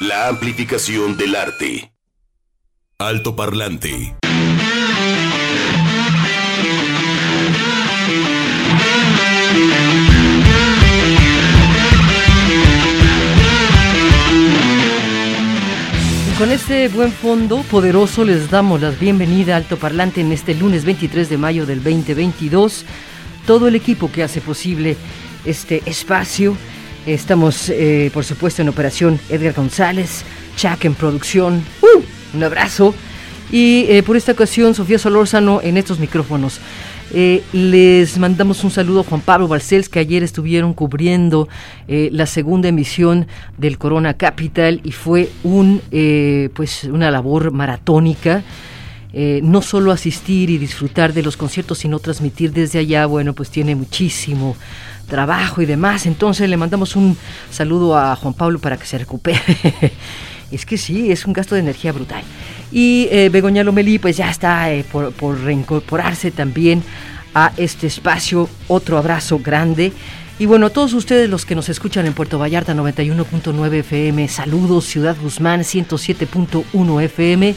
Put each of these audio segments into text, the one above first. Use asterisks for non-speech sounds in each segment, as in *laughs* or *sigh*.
La amplificación del arte. Alto Parlante. con este buen fondo poderoso les damos la bienvenida a Alto Parlante en este lunes 23 de mayo del 2022. Todo el equipo que hace posible este espacio. Estamos, eh, por supuesto, en operación Edgar González, Chac en producción. ¡Uh! Un abrazo. Y eh, por esta ocasión, Sofía Solórzano en estos micrófonos. Eh, les mandamos un saludo a Juan Pablo Barcels, que ayer estuvieron cubriendo la segunda emisión del Corona Capital y fue un, pues una labor maratónica. no solo asistir y disfrutar de los conciertos, sino transmitir desde allá, bueno, pues tiene muchísimo trabajo y demás. Entonces le mandamos un saludo a Juan Pablo para que se recupere. *laughs* es que sí, es un gasto de energía brutal. Y eh, Begoña Lomelí pues ya está eh, por, por, reincorporarse también a este espacio. Otro abrazo grande. Y bueno, todos ustedes los que nos escuchan en Puerto Vallarta 91.9 FM, saludos, Ciudad Guzmán 107.1 FM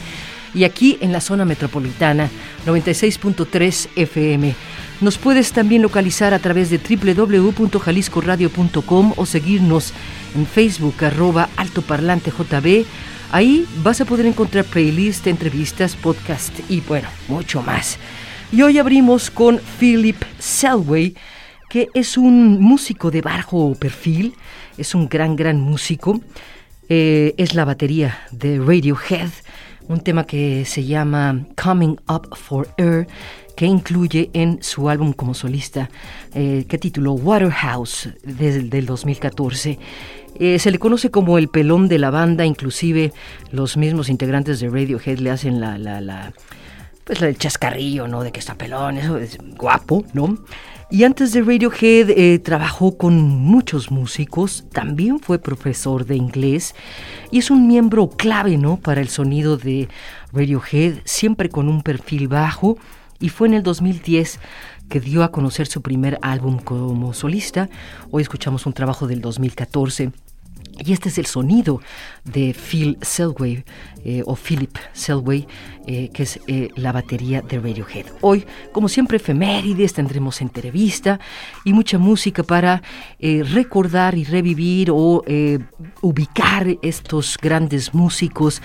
y aquí en la zona metropolitana 96.3 FM. Nos puedes también localizar a través de www.jaliscoradio.com o seguirnos en Facebook arroba altoparlantejb Ahí vas a poder encontrar playlist, entrevistas, podcast y bueno, mucho más. Y hoy abrimos con Philip Selway, que es un músico de bajo perfil, es un gran, gran músico. Eh, es la batería de Radiohead, un tema que se llama Coming Up for Air, que incluye en su álbum como solista, eh, que tituló Waterhouse, desde el 2014. Eh, se le conoce como el pelón de la banda, inclusive los mismos integrantes de Radiohead le hacen la, la, la pues el chascarrillo, ¿no? De que está pelón, eso es guapo, ¿no? Y antes de Radiohead eh, trabajó con muchos músicos, también fue profesor de inglés y es un miembro clave, ¿no? Para el sonido de Radiohead, siempre con un perfil bajo y fue en el 2010 que dio a conocer su primer álbum como solista. Hoy escuchamos un trabajo del 2014. Y este es el sonido de Phil Selway, eh, o Philip Selway, eh, que es eh, la batería de Radiohead. Hoy, como siempre, efemérides, tendremos entrevista y mucha música para recordar y revivir o ubicar estos grandes músicos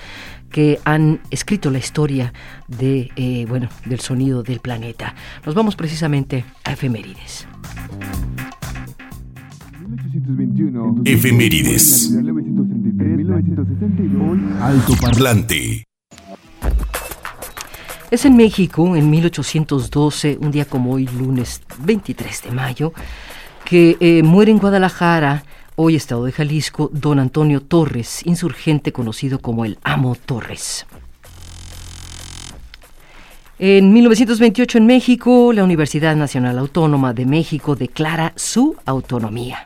que han escrito la historia de, eh, bueno, del sonido del planeta. Nos vamos precisamente a efemérides. Efemérides. Alto parlante. Es en México, en 1812, un día como hoy, lunes 23 de mayo, que eh, muere en Guadalajara hoy Estado de Jalisco, don Antonio Torres, insurgente conocido como el Amo Torres. En 1928 en México, la Universidad Nacional Autónoma de México declara su autonomía.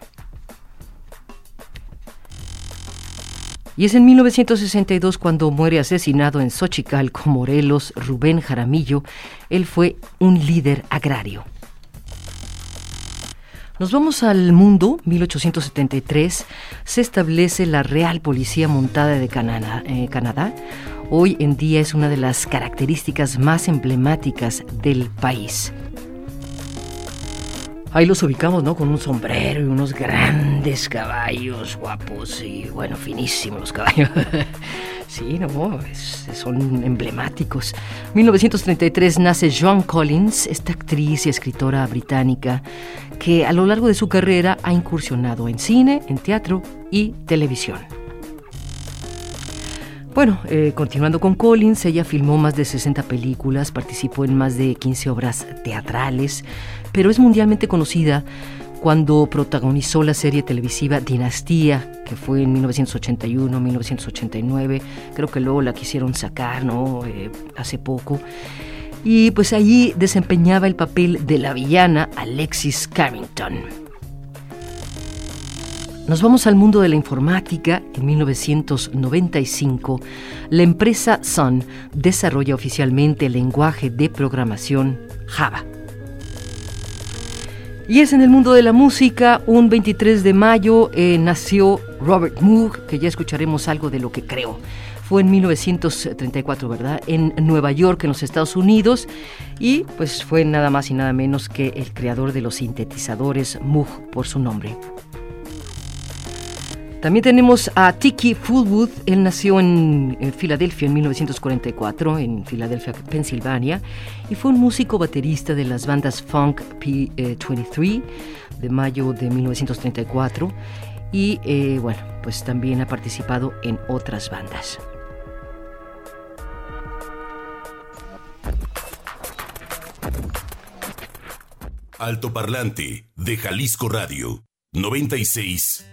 Y es en 1962 cuando muere asesinado en Xochicalco, Morelos, Rubén Jaramillo. Él fue un líder agrario. Nos vamos al mundo, 1873, se establece la Real Policía Montada de Canadá, eh, Canadá. Hoy en día es una de las características más emblemáticas del país. Ahí los ubicamos, ¿no? Con un sombrero y unos grandes caballos guapos y, bueno, finísimos los caballos. *laughs* Sí, no, son emblemáticos. 1933 nace Joan Collins, esta actriz y escritora británica que a lo largo de su carrera ha incursionado en cine, en teatro y televisión. Bueno, eh, continuando con Collins, ella filmó más de 60 películas, participó en más de 15 obras teatrales, pero es mundialmente conocida cuando protagonizó la serie televisiva Dinastía, que fue en 1981-1989. Creo que luego la quisieron sacar, ¿no? Eh, hace poco. Y pues allí desempeñaba el papel de la villana Alexis Carrington. Nos vamos al mundo de la informática. En 1995, la empresa Sun desarrolla oficialmente el lenguaje de programación Java. Y es en el mundo de la música, un 23 de mayo eh, nació Robert Moog, que ya escucharemos algo de lo que creo. Fue en 1934, ¿verdad? En Nueva York, en los Estados Unidos, y pues fue nada más y nada menos que el creador de los sintetizadores Moog por su nombre. También tenemos a Tiki Fullwood. Él nació en, Filadelfia en 1944, en Filadelfia, Pensilvania, y fue un músico baterista de las bandas Funk P23 de mayo de 1934. Y eh, bueno, pues también ha participado en otras bandas. Alto Parlante de Jalisco Radio 96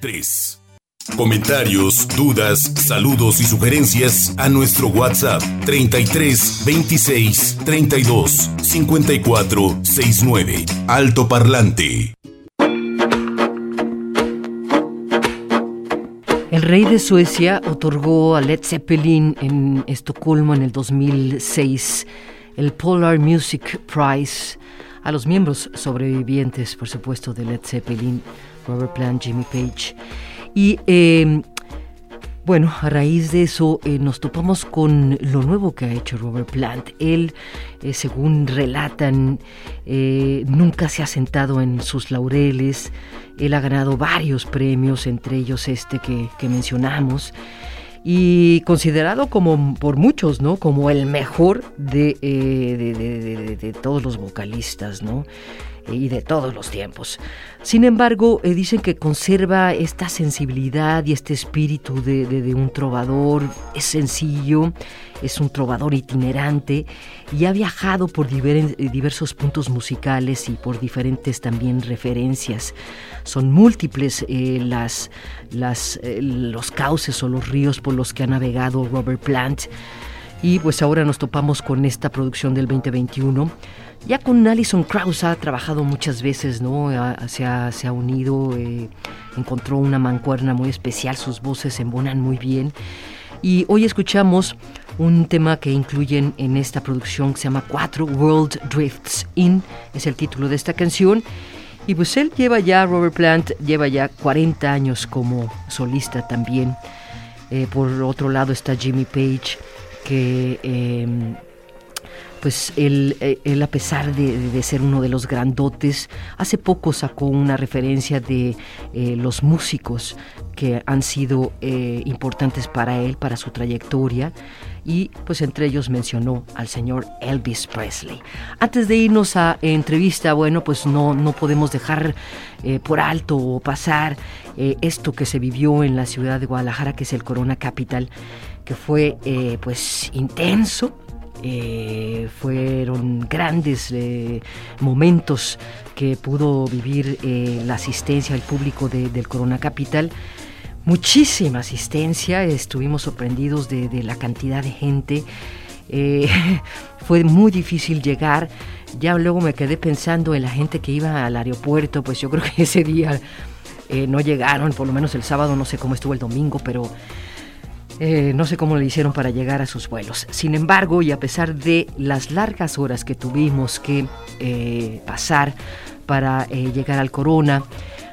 Comentarios, dudas, saludos y sugerencias a nuestro WhatsApp 33 26 32 54 69. Alto Parlante. El rey de Suecia otorgó a Led Zeppelin en Estocolmo en el 2006 el Polar Music Prize a los miembros sobrevivientes, por supuesto, de Led Zeppelin, Robert Plant, Jimmy Page. Y em, bueno, a raíz de eso eh, nos topamos con lo nuevo que ha hecho Robert Plant. Él, eh, según relatan, eh, nunca se ha sentado en sus laureles. Él ha ganado varios premios, entre ellos este que, mencionamos y considerado como por muchos, ¿no? Como el mejor de, de, de todos los vocalistas, ¿no? Y de todos los tiempos. Sin embargo, eh, dicen que conserva esta sensibilidad y este espíritu de, un trovador, es sencillo, es un trovador itinerante y ha viajado por eh, diversos puntos musicales y por diferentes también referencias. Son múltiples eh, las, los cauces o los ríos por los que ha navegado Robert Plant. Y pues ahora nos topamos con esta producción del 2021 ya con Alison Krauss ha trabajado muchas veces, ¿no? Se ha, se ha unido, eh, encontró una mancuerna muy especial, sus voces embonan muy bien. Y hoy escuchamos un tema que incluyen en esta producción que se llama Cuatro World Drifts In, es el título de esta canción. Y pues él lleva ya, Robert Plant, lleva ya 40 años como solista también. Eh, por otro lado está Jimmy Page, que em, pues él, eh, él a pesar de, ser uno de los grandotes, hace poco sacó una referencia de eh, los músicos que han sido eh, importantes para él, para su trayectoria, y pues entre ellos mencionó al señor Elvis Presley. Antes de irnos a entrevista, bueno, pues no, no podemos dejar por alto o pasar esto que se vivió en la ciudad de Guadalajara, que es el Corona Capital, que fue pues intenso, eh, fueron grandes eh, momentos que pudo vivir eh, la asistencia al público del Corona Capital. Muchísima asistencia, estuvimos sorprendidos de, la cantidad de gente. *laughs* fue muy difícil llegar. Ya luego me quedé pensando en la gente que iba al aeropuerto, pues yo creo que *laughs* ese día no llegaron, por lo menos el sábado, no sé cómo estuvo el domingo, pero eh, no sé cómo le hicieron para llegar a sus vuelos. Sin embargo, y a pesar de las largas horas que tuvimos que eh, pasar para eh, llegar al Corona,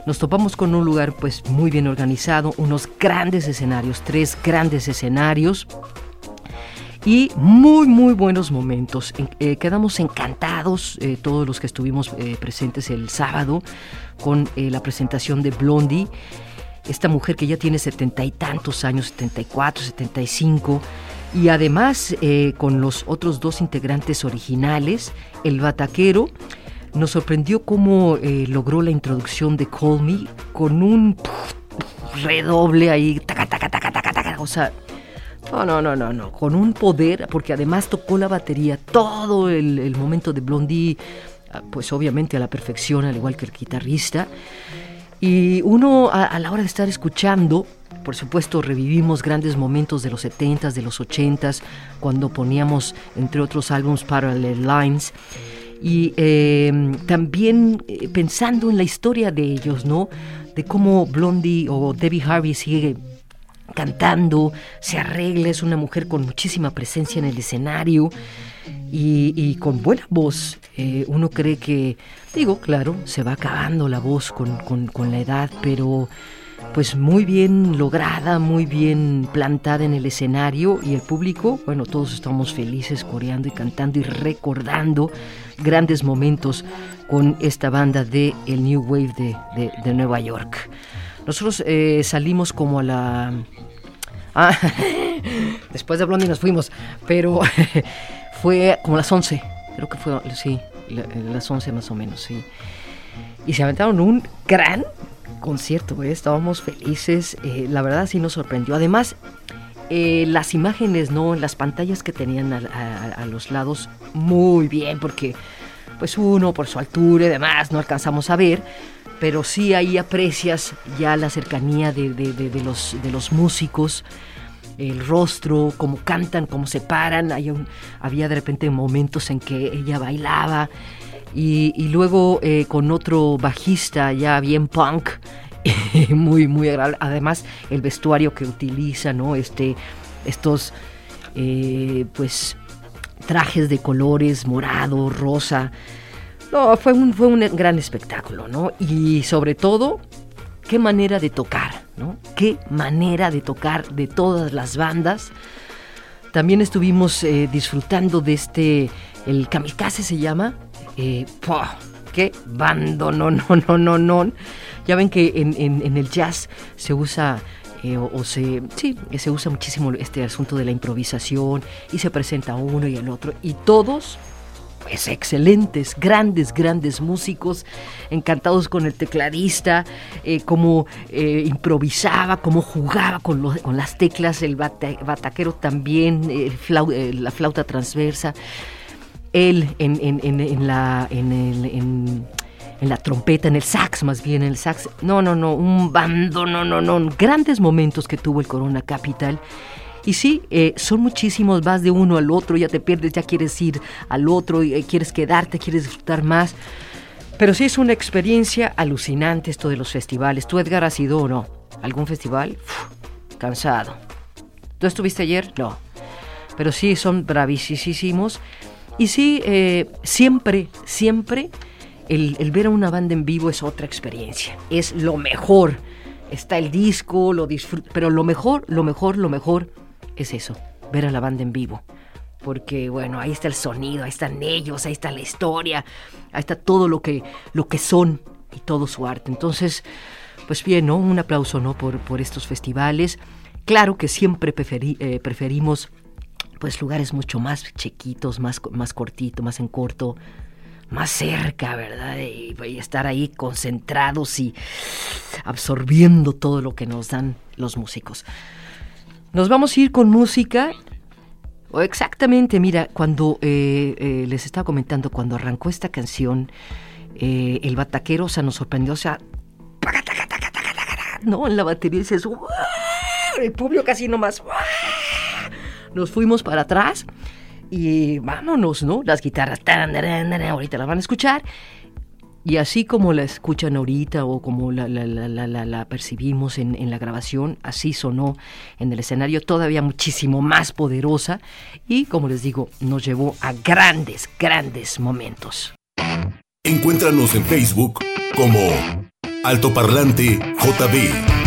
nos topamos con un lugar pues muy bien organizado, unos grandes escenarios, tres grandes escenarios y muy muy buenos momentos. quedamos encantados todos los que estuvimos presentes el sábado con la presentación de Blondie esta mujer que ya tiene setenta y tantos años, 74, 75, y además eh, con los otros dos integrantes originales, el bataquero, nos sorprendió cómo eh, logró la introducción de Call Me con un redoble ahí, taca, taca, taca, taca, taca, o sea, no, no, no, no, no, con un poder, porque además tocó la batería todo el, momento de Blondie, ah, pues obviamente a la perfección, al igual que el guitarrista. Y uno a, la hora de estar escuchando, por supuesto, revivimos grandes momentos de los 70s, de los 80s, cuando poníamos, entre otros álbumes, Parallel Lines. Y em, también eh, pensando en la historia de ellos, ¿no? De cómo Blondie o Debbie Harvey sigue cantando, se arregla, es una mujer con muchísima presencia en el escenario y, con buena voz. Eh, uno cree que, digo, claro, se va acabando la voz con, con la edad, pero pues muy bien lograda, muy bien plantada en el escenario y el público, bueno, todos estamos felices coreando y cantando y recordando grandes momentos con esta banda de el New Wave de, Nueva York. Nosotros eh, salimos como a la... Ah, *laughs* después de Blondie nos fuimos, pero *laughs* fue como a las 11, creo que fue, sí, las 11 más o menos, sí. Y se aventaron un gran concierto, ¿eh? estábamos felices, eh, la verdad sí nos sorprendió. Además, eh, las imágenes, ¿no? Las pantallas que tenían a, los lados, muy bien, porque pues uno por su altura y demás no alcanzamos a ver, pero sí ahí aprecias ya la cercanía de, los, de los músicos, el rostro, cómo cantan, cómo se paran. había de repente momentos en que ella bailaba y, luego eh, con otro bajista ya bien punk, *laughs* muy, muy agradable. Además, el vestuario que utiliza, ¿no? Este, estos, eh, pues, trajes de colores morado, rosa. No, fue un, fue un gran espectáculo, ¿no? Y sobre todo, qué manera de tocar, ¿no? Qué manera de tocar de todas las bandas. También estuvimos eh, disfrutando de este, el kamikaze se llama, eh, ¡Qué bando! No, no, no, no, no. Ya ven que en, el jazz se usa eh, o, se, sí, se usa muchísimo este asunto de la improvisación y se presenta uno y el otro y todos pues excelentes, grandes, grandes músicos, encantados con el tecladista, eh, cómo eh, improvisaba, cómo jugaba con, con, las teclas, el bataquero también, la flauta transversa él en, en, en, la, en, la trompeta, en el sax más bien, en el sax. No, no, no, un bando, no, no, no. Grandes momentos que tuvo el Corona Capital. Y sí, eh, son muchísimos, vas de uno al otro, ya te pierdes, ya quieres ir al otro, y, eh, quieres quedarte, quieres disfrutar más. Pero sí es una experiencia alucinante esto de los festivales. ¿Tú, Edgar, has ido o no? ¿Algún festival? cansado. ¿Tú estuviste ayer? No. Pero sí, son bravísimos. Y sí, eh, siempre, siempre el, ver a una banda en vivo es otra experiencia. Es lo mejor. Está el disco, lo disfruto, pero lo mejor, lo mejor, lo mejor es eso, ver a la banda en vivo. Porque bueno, ahí está el sonido, ahí están ellos, ahí está la historia, ahí está todo lo que, lo que son y todo su arte. Entonces, pues bien, ¿no? Un aplauso, ¿no? Por, por estos festivales. Claro que siempre eh, preferimos pues lugares mucho más chiquitos, más, más cortito, más en corto, más cerca, ¿verdad? Y, estar ahí concentrados y absorbiendo todo lo que nos dan los músicos. Nos vamos a ir con música. O exactamente, mira, cuando eh, eh, les estaba comentando, cuando arrancó esta canción, eh, el bataquero, o sea, nos sorprendió, o sea, no, en la batería dices, el público casi nomás, nos fuimos para atrás y vámonos, ¿no? Las guitarras, ahorita las van a escuchar. Y así como la escuchan ahorita o como la, la, percibimos en, en, la grabación, así sonó en el escenario, todavía muchísimo más poderosa y, como les digo, nos llevó a grandes, grandes momentos. Encuéntranos en Facebook como Altoparlante JB.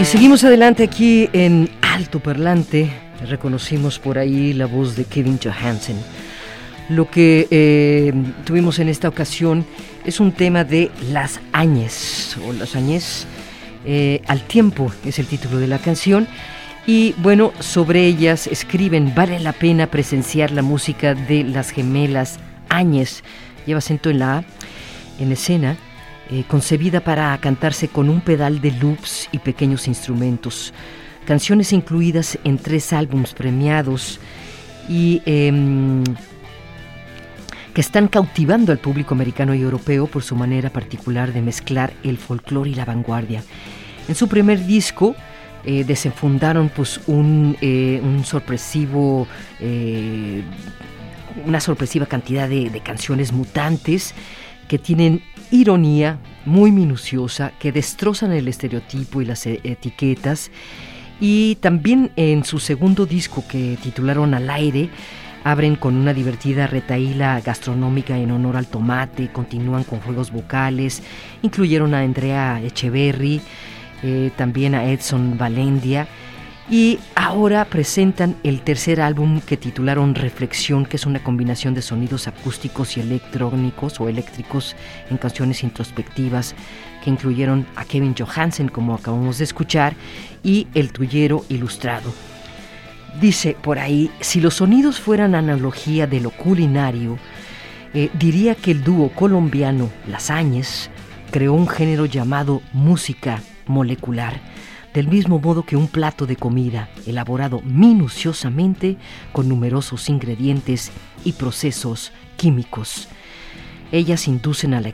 Y seguimos adelante aquí en Alto Parlante. Reconocimos por ahí la voz de Kevin Johansen. Lo que eh, tuvimos en esta ocasión es un tema de las añes, o las añes eh, al tiempo es el título de la canción. Y bueno, sobre ellas escriben, vale la pena presenciar la música de las gemelas Áñez. Lleva acento en la A, en escena eh, concebida para cantarse con un pedal de loops y pequeños instrumentos. Canciones incluidas en tres álbumes premiados y em, que están cautivando al público americano y europeo por su manera particular de mezclar el folclore y la vanguardia. En su primer disco eh, desenfundaron pues un, eh, sorpresivo una sorpresiva cantidad de, de canciones mutantes que tienen ironía, muy minuciosa, que destrozan el estereotipo y las e, etiquetas. Y también en su segundo disco que titularon Al aire, abren con una divertida retaíla gastronómica en honor al tomate, continúan con juegos vocales, incluyeron a Andrea Echeverry, eh, también a Edson Valendia y ahora presentan el tercer álbum que titularon Reflexión, que es una combinación de sonidos acústicos y electrónicos o eléctricos en canciones introspectivas que incluyeron a Kevin Johansen, como acabamos de escuchar, y El Tuyero Ilustrado. Dice por ahí, si los sonidos fueran analogía de lo culinario, eh, diría que el dúo colombiano Las Áñez creó un género llamado música molecular del mismo modo que un plato de comida elaborado minuciosamente con numerosos ingredientes y procesos químicos. Ellas inducen a, la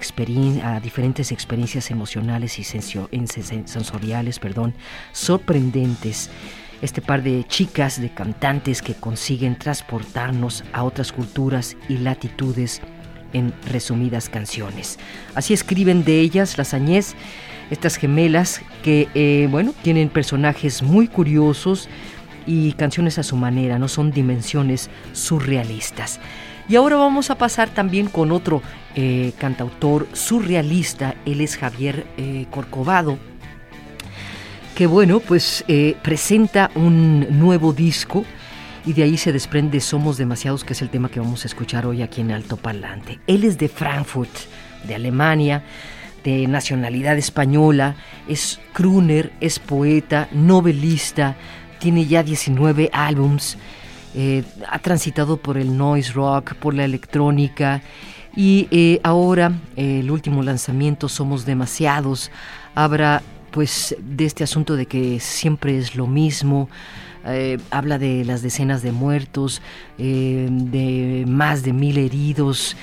a diferentes experiencias emocionales y sensoriales perdón, sorprendentes. Este par de chicas, de cantantes que consiguen transportarnos a otras culturas y latitudes en resumidas canciones. Así escriben de ellas las Añez estas gemelas que, eh, bueno, tienen personajes muy curiosos y canciones a su manera, no son dimensiones surrealistas. Y ahora vamos a pasar también con otro eh, cantautor surrealista, él es Javier eh, Corcovado, que bueno, pues presenta un nuevo disco y de ahí se desprende Somos Demasiados, que es el tema que vamos a escuchar hoy aquí en Alto Parlante. Él es de Frankfurt, de Alemania, de nacionalidad española, es crooner, es poeta, novelista, tiene ya 19 álbums, eh, ha transitado por el noise rock, por la electrónica y eh, ahora el último lanzamiento Somos Demasiados habla pues de este asunto de que siempre es lo mismo, eh, habla de las decenas de muertos, de más de mil heridos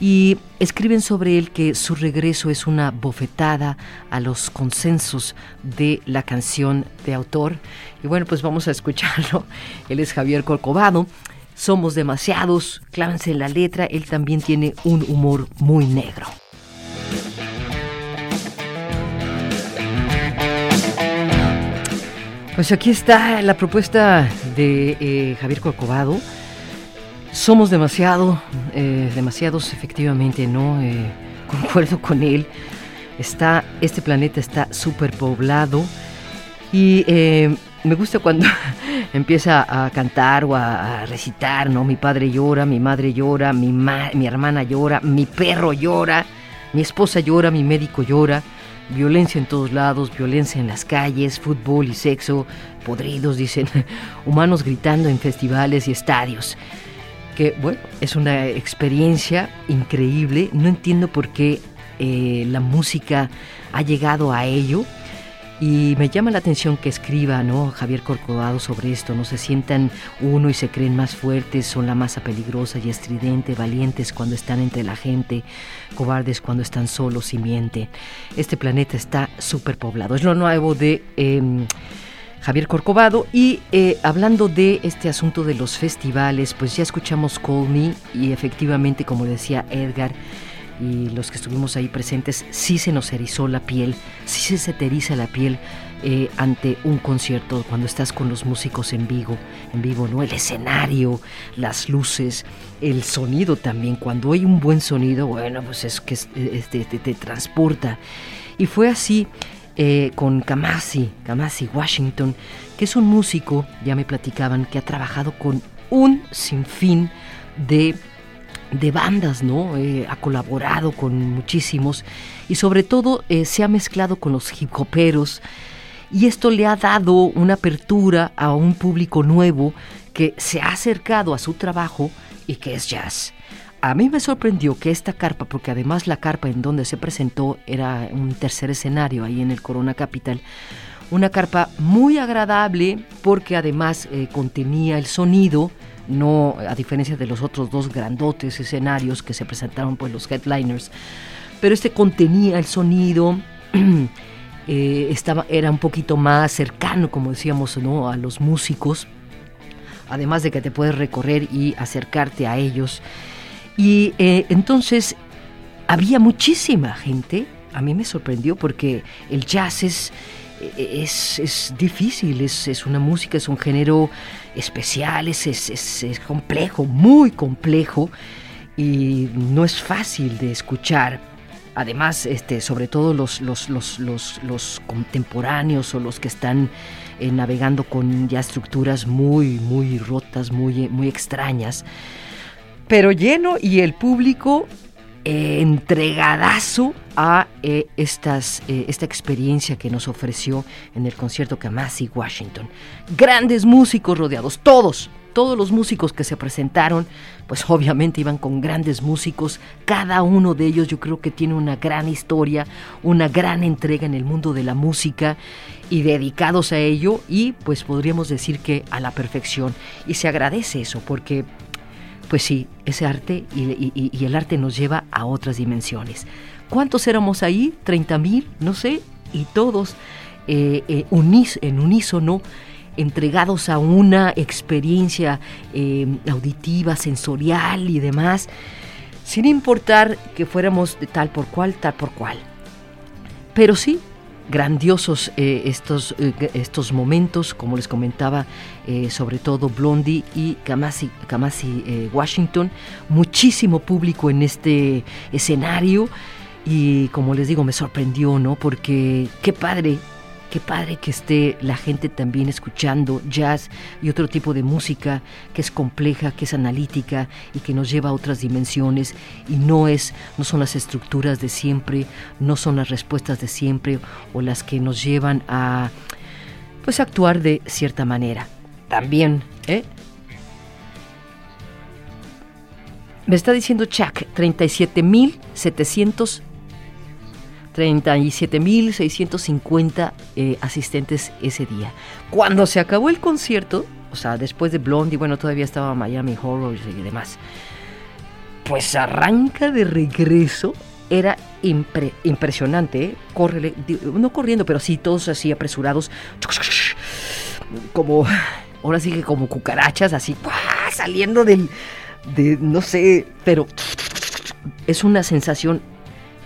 y escriben sobre él que su regreso es una bofetada a los consensos de la canción de autor. Y bueno, pues vamos a escucharlo. *laughs* Él es Javier Corcovado. Somos demasiados, clávense en la letra, él también tiene un humor muy negro. Pues aquí está la propuesta de eh, Javier Corcovado. Somos demasiado, eh, demasiados efectivamente, ¿no? Eh, concuerdo con él. Está, este planeta está superpoblado y eh, me gusta cuando *laughs* empieza a cantar o a, recitar, ¿no? Mi padre llora, mi madre llora, mi, mi hermana llora, mi perro llora, mi esposa llora, mi médico llora. Violencia en todos lados, violencia en las calles, fútbol y sexo, podridos, dicen, *laughs* humanos gritando en festivales y estadios que, bueno, es una experiencia increíble. No entiendo por qué eh, la música ha llegado a ello. Y me llama la atención que escriba ¿no? Javier Corcovado sobre esto, no se sientan uno y se creen más fuertes, son la masa peligrosa y estridente, valientes cuando están entre la gente, cobardes cuando están solos y mienten. Este planeta está superpoblado. Es lo nuevo de... Em, Javier Corcovado. Y eh, hablando de este asunto de los festivales, pues ya escuchamos Call Me y efectivamente, como decía Edgar, y los que estuvimos ahí presentes, sí se nos erizó la piel, sí se te eriza la piel eh, ante un concierto, cuando estás con los músicos en vivo, en vivo, ¿no? El escenario, las luces, el sonido también. Cuando hay un buen sonido, bueno, pues es que este, te transporta. Y fue así eh, con Kamasi, Kamasi Washington, que es un músico, ya me platicaban, que ha trabajado con un sinfín de, de bandas, ¿no? Eh, ha colaborado con muchísimos y sobre todo eh, se ha mezclado con los hip hoperos y esto le ha dado una apertura a un público nuevo que se ha acercado a su trabajo y que es jazz. A mí me sorprendió que esta carpa, porque además la carpa en donde se presentó era un tercer escenario ahí en el Corona Capital, una carpa muy agradable porque además eh, contenía el sonido, no a diferencia de los otros dos grandotes escenarios que se presentaron pues los headliners, pero este contenía el sonido. *clears throat* Eh, estaba, era un poquito más cercano, como decíamos, ¿no? a los músicos, además de que te puedes recorrer y acercarte a ellos. Y eh, entonces había muchísima gente a mí me sorprendió porque el jazz es, es, difícil, es, es, una música, es un género especial, es, es, complejo, muy complejo y no es fácil de escuchar. Además, este, sobre todo los, los, los, los contemporáneos o los que están eh, navegando con ya estructuras muy, muy rotas, muy, muy extrañas, pero lleno y el público eh, entregadazo a eh, estas, esta experiencia que nos ofreció en el concierto Kamasi Washington. Grandes músicos rodeados, todos, todos los músicos que se presentaron, pues obviamente iban con grandes músicos, cada uno de ellos yo creo que tiene una gran historia, una gran entrega en el mundo de la música y dedicados a ello y pues podríamos decir que a la perfección. Y se agradece eso porque pues sí, ese arte y, el arte nos lleva a otras dimensiones. ¿Cuántos éramos ahí? ¿30 mil? No sé. Y todos eh, eh, en unísono entregados a una experiencia eh, auditiva, sensorial y demás, sin importar que fuéramos de tal por cual, tal por cual. Pero sí, grandiosos eh, estos, eh, estos momentos, como les comentaba, sobre todo Blondie y Kamasi, Kamasi Washington, muchísimo público en este escenario y como les digo, me sorprendió, ¿no? Porque qué padre Qué padre que esté la gente también escuchando jazz y otro tipo de música que es compleja, que es analítica y que nos lleva a otras dimensiones y no es no son las estructuras de siempre, no son las respuestas de siempre o las que nos llevan a pues actuar de cierta manera. También, ¿eh? Me está diciendo Chuck, 37.700 37.650 eh, asistentes ese día. Cuando se acabó el concierto, o sea, después de Blondie, bueno, todavía estaba Miami Horror y demás, pues arranca de regreso. Era impresionante, ¿eh? no corriendo, pero sí todos así apresurados, como, ahora sí que como cucarachas, así, saliendo del, de, no sé, pero es una sensación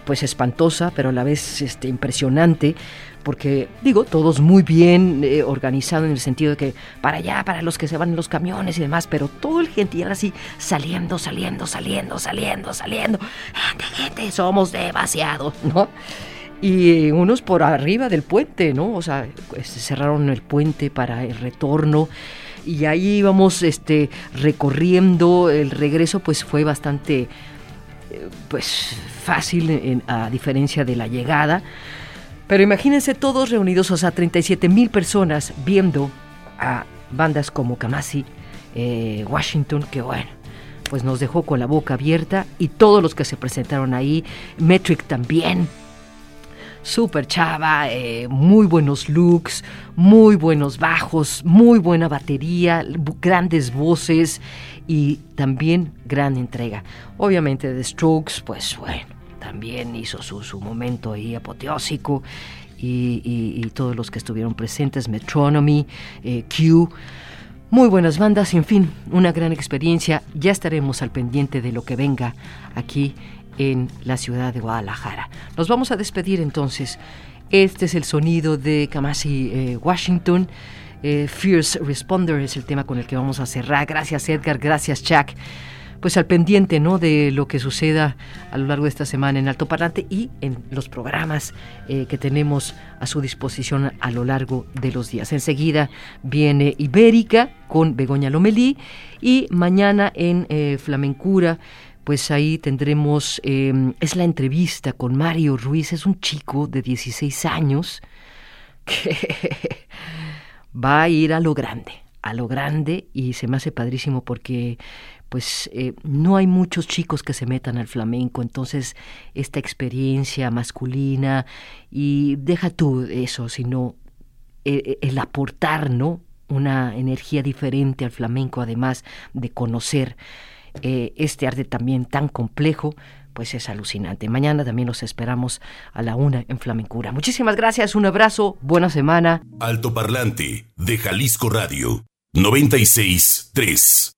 pues espantosa, pero a la vez este, impresionante, porque digo, todos muy bien eh, organizados en el sentido de que para allá, para los que se van en los camiones y demás, pero todo el gentil así saliendo, saliendo, saliendo, saliendo, saliendo. Gente, gente, somos demasiados, *laughs* ¿no? Y unos por arriba del puente, ¿no? O sea, pues, cerraron el puente para el retorno y ahí íbamos este, recorriendo, el regreso pues fue bastante pues fácil a diferencia de la llegada. Pero imagínense todos reunidos, o sea, 37 mil personas viendo a bandas como Kamasi, eh, Washington, que bueno, pues nos dejó con la boca abierta y todos los que se presentaron ahí, Metric también, súper chava, eh, muy buenos looks, muy buenos bajos, muy buena batería, grandes voces y también gran entrega. Obviamente The Strokes, pues bueno, también hizo su, momento ahí apoteósico y, todos los que estuvieron presentes, Metronomy, eh, Q. Muy buenas bandas, en fin, una gran experiencia. Ya estaremos al pendiente de lo que venga aquí en la ciudad de Guadalajara. Nos vamos a despedir entonces. Este es el sonido de Kamasi eh, Washington. Eh, Fierce Responder es el tema con el que vamos a cerrar. Gracias Edgar, gracias Chuck. Pues al pendiente ¿no? de lo que suceda a lo largo de esta semana en Alto Parlante y en los programas eh, que tenemos a su disposición a lo largo de los días. Enseguida viene Ibérica con Begoña Lomelí y mañana en Flamencura pues ahí tendremos, em, es la entrevista con Mario Ruiz, es un chico de 16 años *laughs* que va a ir a lo grande, a lo grande y se me hace padrísimo porque pues eh, no hay muchos chicos que se metan al flamenco, entonces esta experiencia masculina y deja tú eso, sino eh, el aportar, ¿no? Una energía diferente al flamenco, además de conocer eh, este arte también tan complejo, pues es alucinante. Mañana también los esperamos a la una en Flamencura. Muchísimas gracias, un abrazo, buena semana. Alto Parlante de Jalisco Radio 96 3.